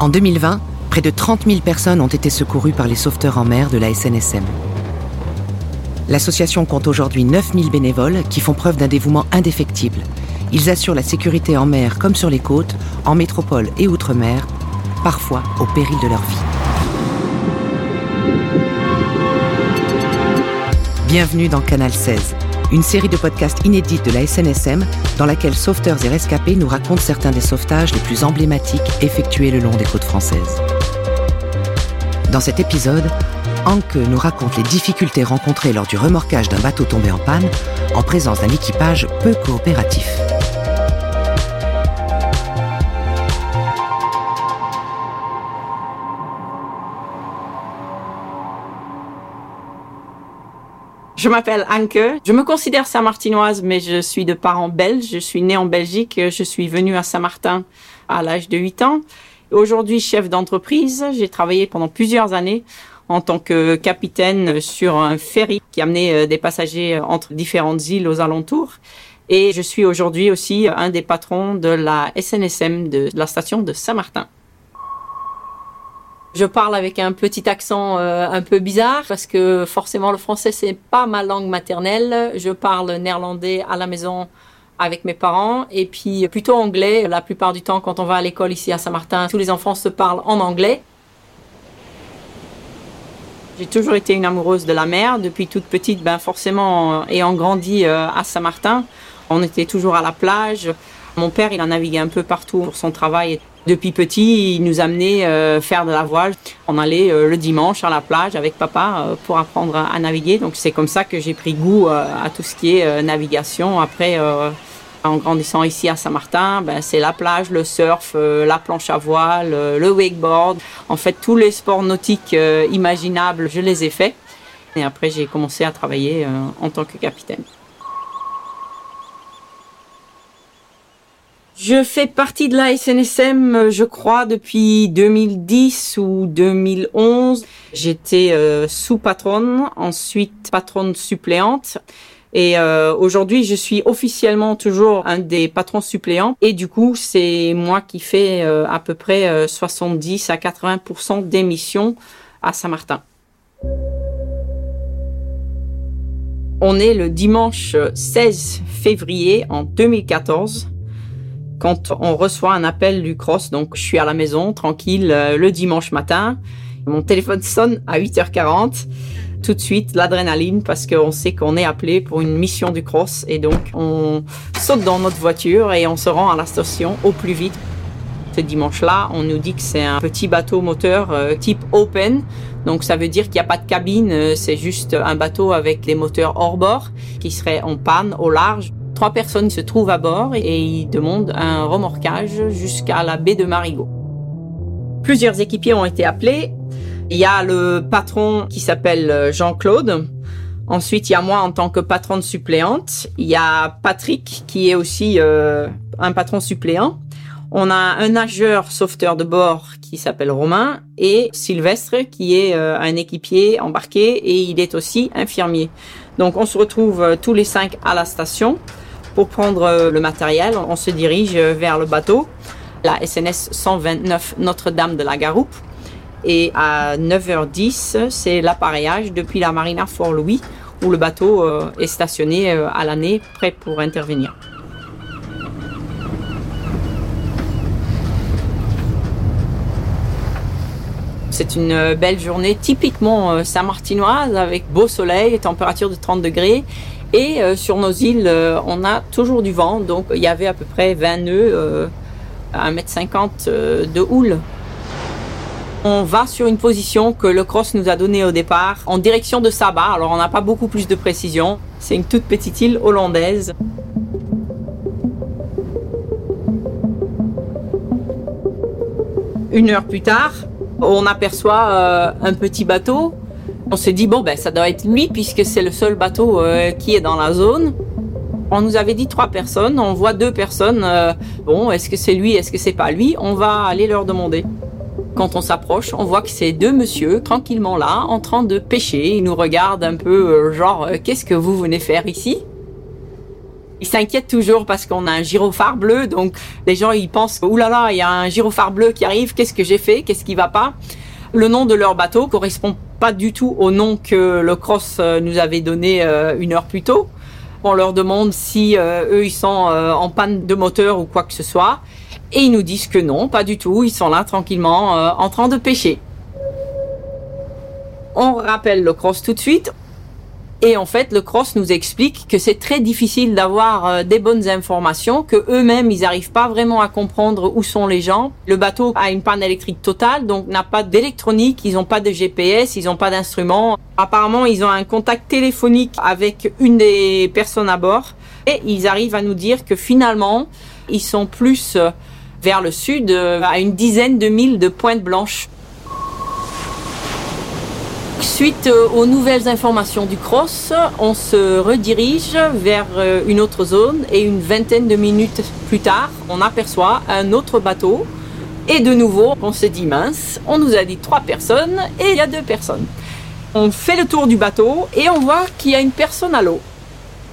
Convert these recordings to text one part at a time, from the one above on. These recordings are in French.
En 2020, près de 30 000 personnes ont été secourues par les sauveteurs en mer de la SNSM. L'association compte aujourd'hui 9 000 bénévoles qui font preuve d'un dévouement indéfectible. Ils assurent la sécurité en mer comme sur les côtes, en métropole et outre-mer, parfois au péril de leur vie. Bienvenue dans Canal 16, une série de podcasts inédits de la SNSM dans laquelle sauveteurs et rescapés nous racontent certains des sauvetages les plus emblématiques effectués le long des côtes françaises. Dans cet épisode, Anke nous raconte les difficultés rencontrées lors du remorquage d'un bateau tombé en panne en présence d'un équipage peu coopératif. Je m'appelle Anke. Je me considère saint-martinoise, mais je suis de parents belges. Je suis née en Belgique. Je suis venue à Saint-Martin à l'âge de 8 ans. Aujourd'hui, chef d'entreprise. J'ai travaillé pendant plusieurs années en tant que capitaine sur un ferry qui amenait euh, des passagers entre différentes îles aux alentours. Et je suis aujourd'hui aussi un des patrons de la SNSM de la station de Saint-Martin. Je parle avec un petit accent euh, un peu bizarre parce que forcément le français c'est pas ma langue maternelle. Je parle néerlandais à la maison avec mes parents et puis plutôt anglais. La plupart du temps quand on va à l'école ici à Saint-Martin, tous les enfants se parlent en anglais. J'ai toujours été une amoureuse de la mer depuis toute petite, ben forcément ayant grandi euh, à Saint-Martin, on était toujours à la plage. Mon père, il a navigué un peu partout pour son travail. Depuis petit, il nous amenait euh, faire de la voile. On allait euh, le dimanche à la plage avec papa euh, pour apprendre à, naviguer. Donc c'est comme ça que j'ai pris goût à tout ce qui est navigation. Après, en grandissant ici à Saint-Martin, ben, c'est la plage, le surf, la planche à voile, le wakeboard. En fait, tous les sports nautiques imaginables, je les ai faits. Et après, j'ai commencé à travailler en tant que capitaine. Je fais partie de la SNSM, euh, je crois, depuis 2010 ou 2011. J'étais euh, sous-patronne, ensuite patronne suppléante. Et euh, aujourd'hui, je suis officiellement toujours un des patrons suppléants. Et du coup, c'est moi qui fais à peu près 70 à 80% des missions à Saint-Martin. On est le dimanche 16 février en 2014 quand on reçoit un appel du cross. Donc, je suis à la maison, tranquille, euh, le dimanche matin. Mon téléphone sonne à 8h40. Tout de suite, l'adrénaline parce qu'on sait qu'on est appelé pour une mission du cross. Et donc, on saute dans notre voiture et on se rend à la station au plus vite. Ce dimanche-là, on nous dit que c'est un petit bateau moteur euh, type open. Donc ça veut dire qu'il n'y a pas de cabine, euh, c'est juste un bateau avec des moteurs hors bord qui serait en panne au large. Trois personnes se trouvent à bord et ils demandent un remorquage jusqu'à la baie de Marigot. Plusieurs équipiers ont été appelés. Il y a le patron qui s'appelle Jean-Claude. Ensuite, il y a moi en tant que patronne suppléante. Il y a Patrick qui est aussi euh, un patron suppléant. On a un nageur sauveteur de bord qui s'appelle Romain et Sylvestre qui est euh, un équipier embarqué et il est aussi infirmier. Donc on se retrouve euh, tous les cinq à la station. Pour prendre euh, le matériel, on se dirige vers le bateau, la SNS 129 Notre-Dame de la Garoupe. Et à 9h10, c'est l'appareillage depuis la marina Fort-Louis, où le bateau euh, est stationné euh, à l'année, prêt pour intervenir. C'est une belle journée typiquement saint-martinoise avec beau soleil, température de 30 degrés et euh, sur nos îles, euh, on a toujours du vent, donc il y avait à peu près 20 nœuds euh, à 1m50 de houle. On va sur une position que le cross nous a donnée au départ, en direction de Saba. Alors on n'a pas beaucoup plus de précision. C'est une toute petite île hollandaise. Une heure plus tard, on aperçoit un petit bateau on s'est dit, bon, ben, ça doit être lui puisque c'est le seul bateau euh, qui est dans la zone. On nous avait dit trois personnes, on voit deux personnes. Euh, bon, est-ce que c'est lui, est-ce que c'est pas lui? On va aller leur demander. Quand on s'approche, on voit que c'est deux monsieur tranquillement là, en train de pêcher. Ils nous regardent un peu, euh, genre, qu'est-ce que vous venez faire ici? Ils s'inquiètent toujours parce qu'on a un gyrophare bleu, donc les gens ils pensent Ouh là là, il y a un gyrophare bleu qui arrive, qu'est-ce que j'ai fait, qu'est-ce qui va pas Le nom de leur bateau correspond pas du tout au nom que le Cross euh, nous avait donné euh, une heure plus tôt. On leur demande si euh, eux ils sont en panne de moteur ou quoi que ce soit, et ils nous disent que non, pas du tout, ils sont là tranquillement en train de pêcher. On rappelle le Cross tout de suite, et en fait, le cross nous explique que c'est très difficile d'avoir euh, des bonnes informations, que eux-mêmes ils n'arrivent pas vraiment à comprendre où sont les gens. Le bateau a une panne électrique totale, donc n'a pas d'électronique, ils n'ont pas de GPS, ils n'ont pas d'instruments. Apparemment, ils ont un contact téléphonique avec une des personnes à bord, et ils arrivent à nous dire que finalement, ils sont plus euh, vers le sud, euh, à une dizaine de milles de Pointe Blanche. Suite euh, aux nouvelles informations du cross, on se redirige vers euh, une autre zone et une vingtaine de minutes plus tard, on aperçoit un autre bateau. Et de nouveau, on se dit mince, on nous a dit trois personnes et il y a deux personnes. On fait le tour du bateau et on voit qu'il y a une personne à l'eau.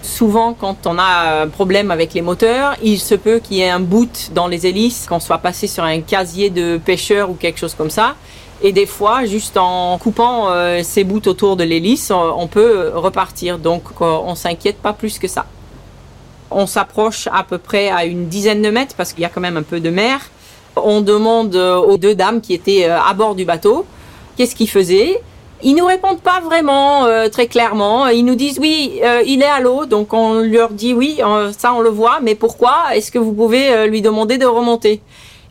Souvent, quand on a un problème avec les moteurs, il se peut qu'il y ait un boot dans les hélices, qu'on soit passé sur un casier de pêcheur ou quelque chose comme ça. Et des fois, juste en coupant euh, ces bouts autour de l'hélice, on peut repartir. Donc, euh, on s'inquiète pas plus que ça. On s'approche à peu près à une dizaine de mètres parce qu'il y a quand même un peu de mer. On demande euh, aux deux dames qui étaient à bord du bateau qu'est-ce qu'ils faisaient. Ils nous répondent pas vraiment très clairement. Ils nous disent oui, il est à l'eau, donc on leur dit oui, ça on le voit, mais pourquoi Est-ce que vous pouvez lui demander de remonter?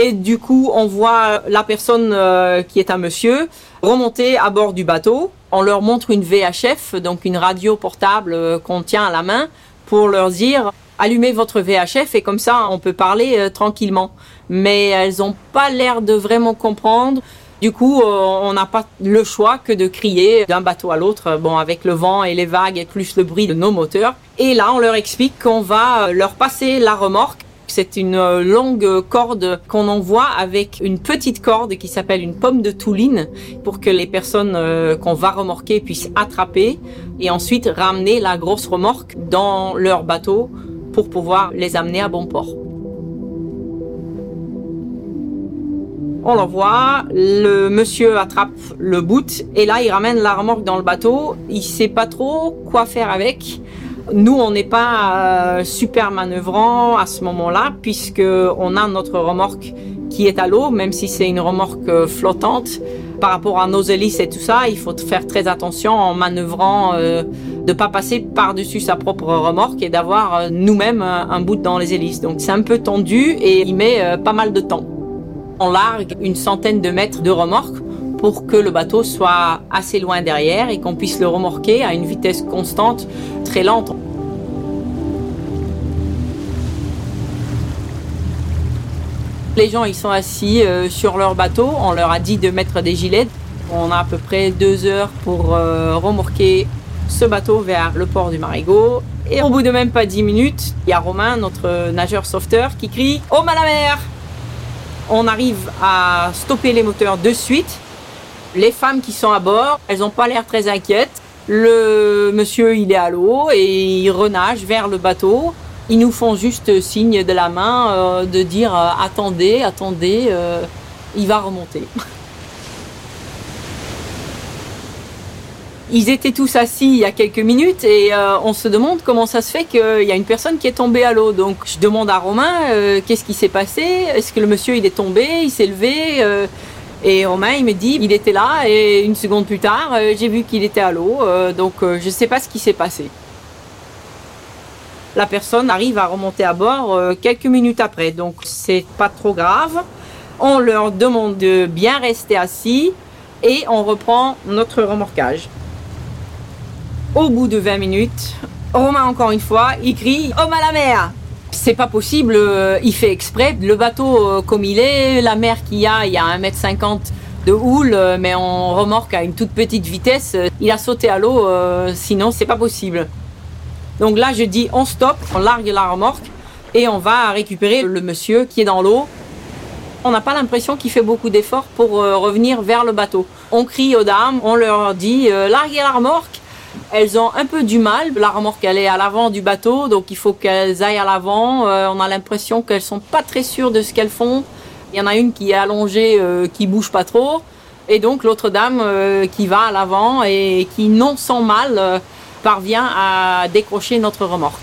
Et du coup, on voit la personne euh, qui est un monsieur remonter à bord du bateau. On leur montre une VHF, donc une radio portable euh, qu'on tient à la main, pour leur dire allumez votre VHF et comme ça on peut parler euh, tranquillement. Mais elles n'ont pas l'air de vraiment comprendre. Du coup, on n'a pas le choix que de crier d'un bateau à l'autre, bon, avec le vent et les vagues et plus le bruit de nos moteurs. Et là, on leur explique qu'on va leur passer la remorque c'est une euh, longue corde qu'on envoie avec une petite corde qui s'appelle une pomme de touline pour que les personnes euh, qu'on va remorquer puissent attraper et ensuite ramener la grosse remorque dans leur bateau pour pouvoir les amener à bon port. On l'envoie, le monsieur attrape le bout et là il ramène la remorque dans le bateau. Il sait pas trop quoi faire avec. Nous, on n'est pas euh, super manœuvrant à ce moment-là, puisque on a notre remorque qui est à l'eau, même si c'est une remorque euh, flottante. Par rapport à nos hélices et tout ça, il faut faire très attention en manœuvrant, euh, de pas passer par-dessus sa propre remorque et d'avoir euh, nous-mêmes un, bout dans les hélices. Donc c'est un peu tendu et il met pas mal de temps. On largue une centaine de mètres de remorque pour que le bateau soit assez loin derrière et qu'on puisse le remorquer à une vitesse constante, très lente. Les gens, ils sont assis euh, sur leur bateau. On leur a dit de mettre des gilets. On a à peu près deux heures pour euh, remorquer ce bateau vers le port du Marigot. Et au bout de même pas dix minutes, il y a Romain, notre nageur sauveteur, qui crie « Oh à la mer !» On arrive à stopper les moteurs de suite les femmes qui sont à bord, elles n'ont pas l'air très inquiètes. Le monsieur, il est à l'eau et il renage vers le bateau. Ils nous font juste signe de la main euh, de dire euh, attendez, attendez, euh, il va remonter. Ils étaient tous assis il y a quelques minutes et on se demande comment ça se fait qu'il y a une personne qui est tombée à l'eau. Donc je demande à Romain qu'est-ce qui s'est passé? Est-ce que le monsieur il est tombé Il s'est levé et Romain, il me dit, il était là et une seconde plus tard, euh, j'ai vu qu'il était à l'eau. Euh, donc, euh, je ne sais pas ce qui s'est passé. La personne arrive à remonter à bord quelques minutes après, donc c'est pas trop grave. On leur demande de bien rester assis et on reprend notre remorquage. Au bout de 20 minutes, Romain encore une fois, il crie Homme à la mer c'est pas possible, euh, il fait exprès. Le bateau euh, comme il est, la mer qu'il y a, il y a 1m50 de houle, euh, mais on remorque à une toute petite vitesse. Il a sauté à l'eau, sinon c'est pas possible. Donc là, je dis on stop, on largue la remorque et on va récupérer le monsieur qui est dans l'eau. On n'a pas l'impression qu'il fait beaucoup d'efforts pour revenir vers le bateau. On crie aux dames, on leur dit larguez la remorque elles ont un peu du mal. La remorque, elle est à l'avant du bateau, donc il faut qu'elles aillent à l'avant. Euh, on a l'impression qu'elles sont pas très sûres de ce qu'elles font. Il y en a une qui est allongée, euh, qui bouge pas trop. Et donc l'autre dame euh, qui va à l'avant et qui, non sans mal, parvient à décrocher notre remorque.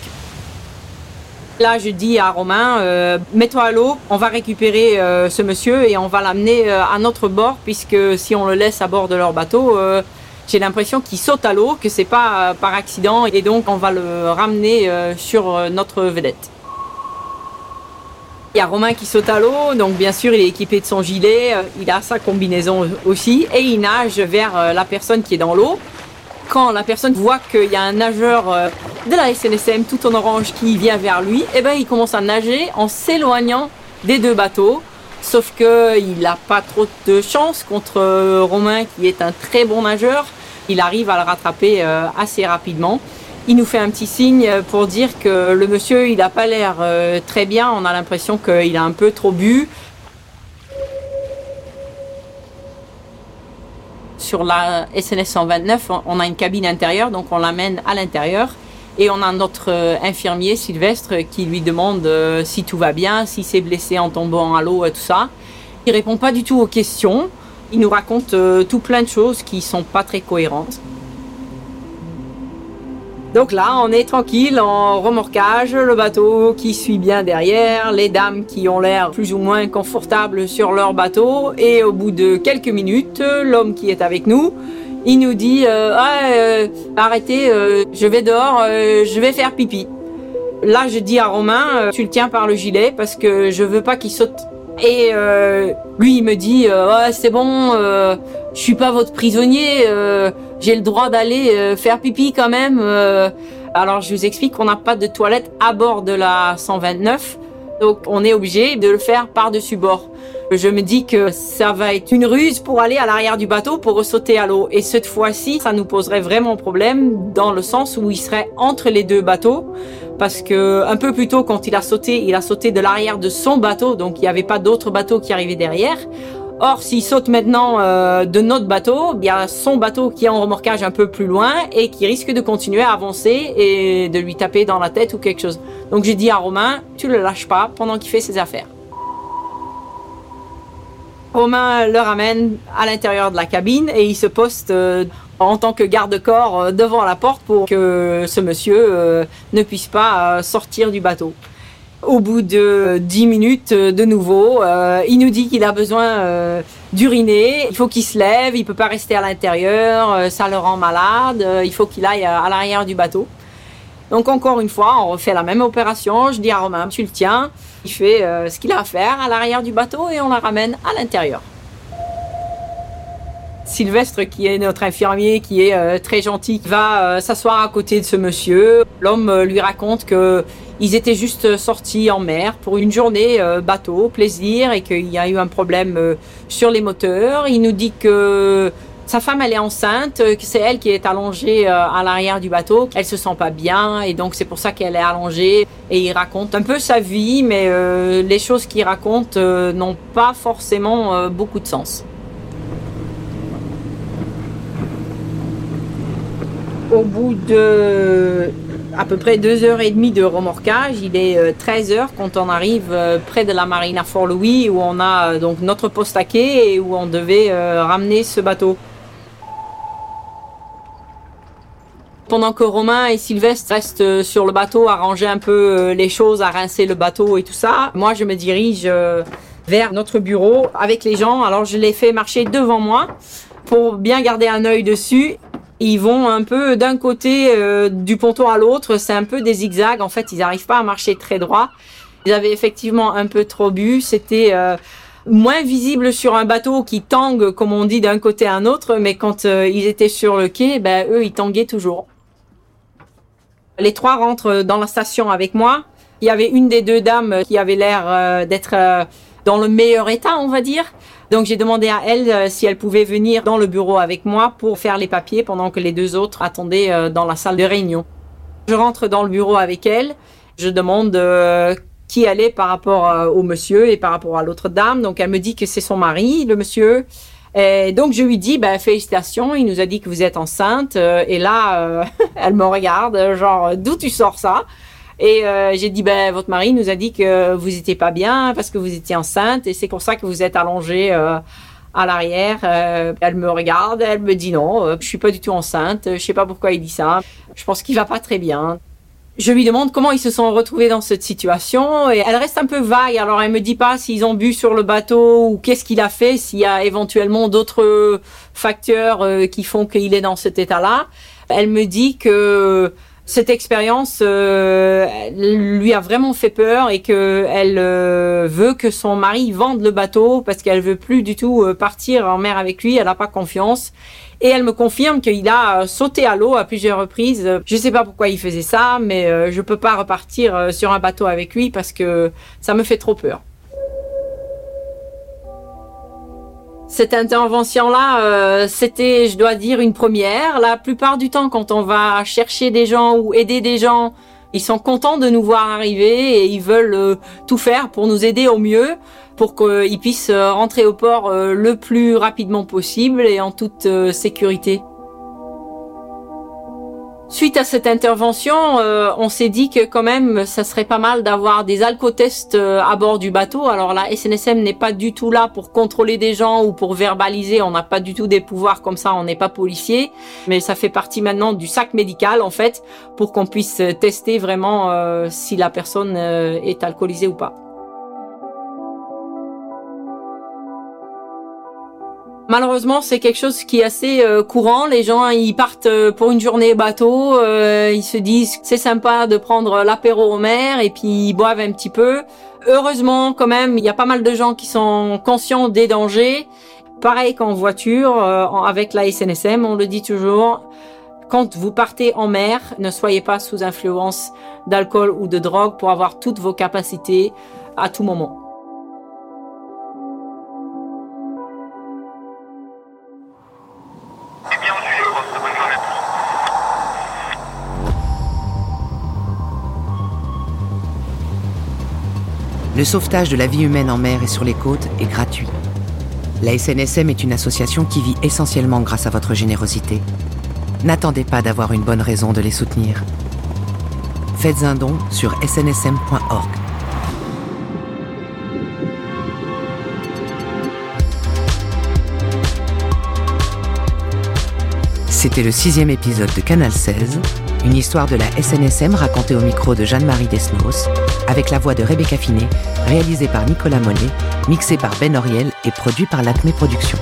Là, je dis à Romain, mets-toi à l'eau, on va récupérer ce monsieur et on va l'amener à notre bord, puisque si on le laisse à bord de leur bateau, j'ai l'impression qu'il saute à l'eau, que c'est pas euh, par accident, et donc on va le ramener euh, sur euh, notre vedette. Il y a Romain qui saute à l'eau, donc bien sûr il est équipé de son gilet, il a sa combinaison aussi, et il nage vers la personne qui est dans l'eau. Quand la personne voit qu'il y a un nageur de la SNSM tout en orange qui vient vers lui, eh ben il commence à nager en s'éloignant des deux bateaux. Sauf qu'il n'a pas trop de chance contre Romain qui est un très bon nageur. Il arrive à le rattraper euh, assez rapidement. Il nous fait un petit signe pour dire que le monsieur, il n'a pas l'air euh, très bien. On a l'impression qu'il a un peu trop bu. Sur la SNS 129, on a une cabine intérieure, donc on l'amène à l'intérieur. Et on a notre euh, infirmier, Sylvestre, qui lui demande si tout va bien, s'il s'est blessé en tombant à l'eau et tout ça. Il répond pas du tout aux questions. Il nous raconte euh, tout plein de choses qui sont pas très cohérentes. Donc là, on est tranquille en remorquage, le bateau qui suit bien derrière, les dames qui ont l'air plus ou moins confortables sur leur bateau, et au bout de quelques minutes, l'homme qui est avec nous, il nous dit euh, ah, euh, arrêtez, je vais dehors, je vais faire pipi. Là, je dis à Romain, tu le tiens par le gilet parce que je veux pas qu'il saute et euh, lui, il me dit euh, c'est bon, euh, je suis pas votre prisonnier, euh, j'ai le droit d'aller faire pipi quand même. Alors je vous explique qu'on n'a pas de toilette à bord de la 129, donc on est obligé de le faire par-dessus bord. Je me dis que ça va être une ruse pour aller à l'arrière du bateau pour ressauter à l'eau. Et cette fois-ci, ça nous poserait vraiment problème dans le sens où il serait entre les deux bateaux parce que un peu plus tôt quand il a sauté, il a sauté de l'arrière de son bateau, donc il n'y avait pas d'autres bateaux qui arrivaient derrière. Or, s'il saute maintenant euh, de notre bateau, il y a son bateau qui est en remorquage un peu plus loin et qui risque de continuer à avancer et de lui taper dans la tête ou quelque chose. Donc j'ai dit à Romain, tu le lâches pas pendant qu'il fait ses affaires. Romain le ramène à l'intérieur de la cabine et il se poste euh, en tant que garde-corps euh, devant la porte pour que ce monsieur ne puisse pas sortir du bateau. Au bout de dix minutes de nouveau, il nous dit qu'il a besoin d'uriner, il faut qu'il se lève, il peut pas rester à l'intérieur, ça le rend malade, il faut qu'il aille à l'arrière du bateau. Donc encore une fois, on refait la même opération, je dis à Romain, tu le tiens, il fait ce qu'il a à faire à l'arrière du bateau et on la ramène à l'intérieur. Sylvestre, qui est notre infirmier, qui est euh, très gentil, va euh, s'asseoir à côté de ce monsieur. L'homme euh, lui raconte que ils étaient juste sortis en mer pour une journée bateau, plaisir, et qu'il y a eu un problème sur les moteurs. Il nous dit que sa femme, elle est enceinte, que c'est elle qui est allongée à l'arrière du bateau. Elle se sent pas bien et donc c'est pour ça qu'elle est allongée. Et il raconte un peu sa vie, mais les choses qu'il raconte n'ont pas forcément beaucoup de sens. au bout de à peu près deux heures et demie de remorquage, il est 13 euh, heures quand on arrive euh, près de la marina Fort-Louis où on a euh, donc notre poste à quai et où on devait ramener ce bateau. Pendant que Romain et Sylvestre restent sur le bateau à ranger un peu les choses, à rincer le bateau et tout ça, moi je me dirige vers notre bureau avec les gens. Alors je les fais marcher devant moi pour bien garder un œil dessus ils vont un peu d'un côté euh, du ponton à l'autre, c'est un peu des zigzags. En fait, ils n'arrivent pas à marcher très droit. Ils avaient effectivement un peu trop bu. C'était euh, moins visible sur un bateau qui tangue, comme on dit, d'un côté à un autre. Mais quand euh, ils étaient sur le quai, ben eux, ils tanguaient toujours. Les trois rentrent dans la station avec moi. Il y avait une des deux dames qui avait l'air d'être dans le meilleur état, on va dire. Donc j'ai demandé à elle euh, si elle pouvait venir dans le bureau avec moi pour faire les papiers pendant que les deux autres attendaient euh, dans la salle de réunion. Je rentre dans le bureau avec elle, je demande euh, qui elle est par rapport au monsieur et par rapport à l'autre dame. Donc elle me dit que c'est son mari, le monsieur. Et donc je lui dis bah, félicitations, il nous a dit que vous êtes enceinte. Et là, elle me regarde, genre d'où tu sors ça? Et euh, j'ai dit ben votre mari nous a dit que vous étiez pas bien parce que vous étiez enceinte et c'est pour ça que vous êtes allongée à l'arrière. elle me regarde, elle me dit non, je suis pas du tout enceinte. Je sais pas pourquoi il dit ça. Je pense qu'il va pas très bien. Je lui demande comment ils se sont retrouvés dans cette situation et elle reste un peu vague. Alors elle me dit pas s'ils ont bu sur le bateau ou qu'est-ce qu'il a fait, s'il y a éventuellement d'autres facteurs euh, qui font qu'il est dans cet état-là. Elle me dit que cette expérience euh, lui a vraiment fait peur et que elle euh, veut que son mari vende le bateau parce qu'elle veut plus du tout partir en mer avec lui. Elle n'a pas confiance et elle me confirme qu'il a euh, sauté à l'eau à plusieurs reprises. Je ne sais pas pourquoi il faisait ça, mais euh, je peux pas repartir euh, sur un bateau avec lui parce que ça me fait trop peur. Cette intervention-là, c'était, je dois dire, une première. La plupart du temps, quand on va chercher des gens ou aider des gens, ils sont contents de nous voir arriver et ils veulent tout faire pour nous aider au mieux pour qu'ils puissent euh, rentrer au port euh, le plus rapidement possible et en toute euh, sécurité. Suite à cette intervention, on s'est dit que quand même, ça serait pas mal d'avoir des alcotests à bord du bateau. Alors la SNSM n'est pas du tout là pour contrôler des gens ou pour verbaliser. On n'a pas du tout des pouvoirs comme ça. On n'est pas policier, mais ça fait partie maintenant du sac médical en fait pour qu'on puisse tester vraiment si la personne est alcoolisée ou pas. Malheureusement, c'est quelque chose qui est assez euh, courant. Les gens, ils partent euh, pour une journée bateau, euh, ils se disent c'est sympa de prendre l'apéro au mer et puis ils boivent un petit peu. Heureusement, quand même, il y a pas mal de gens qui sont conscients des dangers. Pareil qu'en voiture, avec la SNSM, on le dit toujours. Quand vous partez en mer, ne soyez pas sous influence d'alcool ou de drogue pour avoir toutes vos capacités à tout moment. Le sauvetage de la vie humaine en mer et sur les côtes est gratuit. La SNSM est une association qui vit essentiellement grâce à votre générosité. N'attendez pas d'avoir une bonne raison de les soutenir. Faites un don sur snsm.org. C'était le sixième épisode de Canal 16, une histoire de la SNSM racontée au micro de Jeanne-Marie Desnos, avec la voix de Rebecca Finet, réalisée par Nicolas Mollet, mixée par Ben Oriel et produit par l'Acme Productions.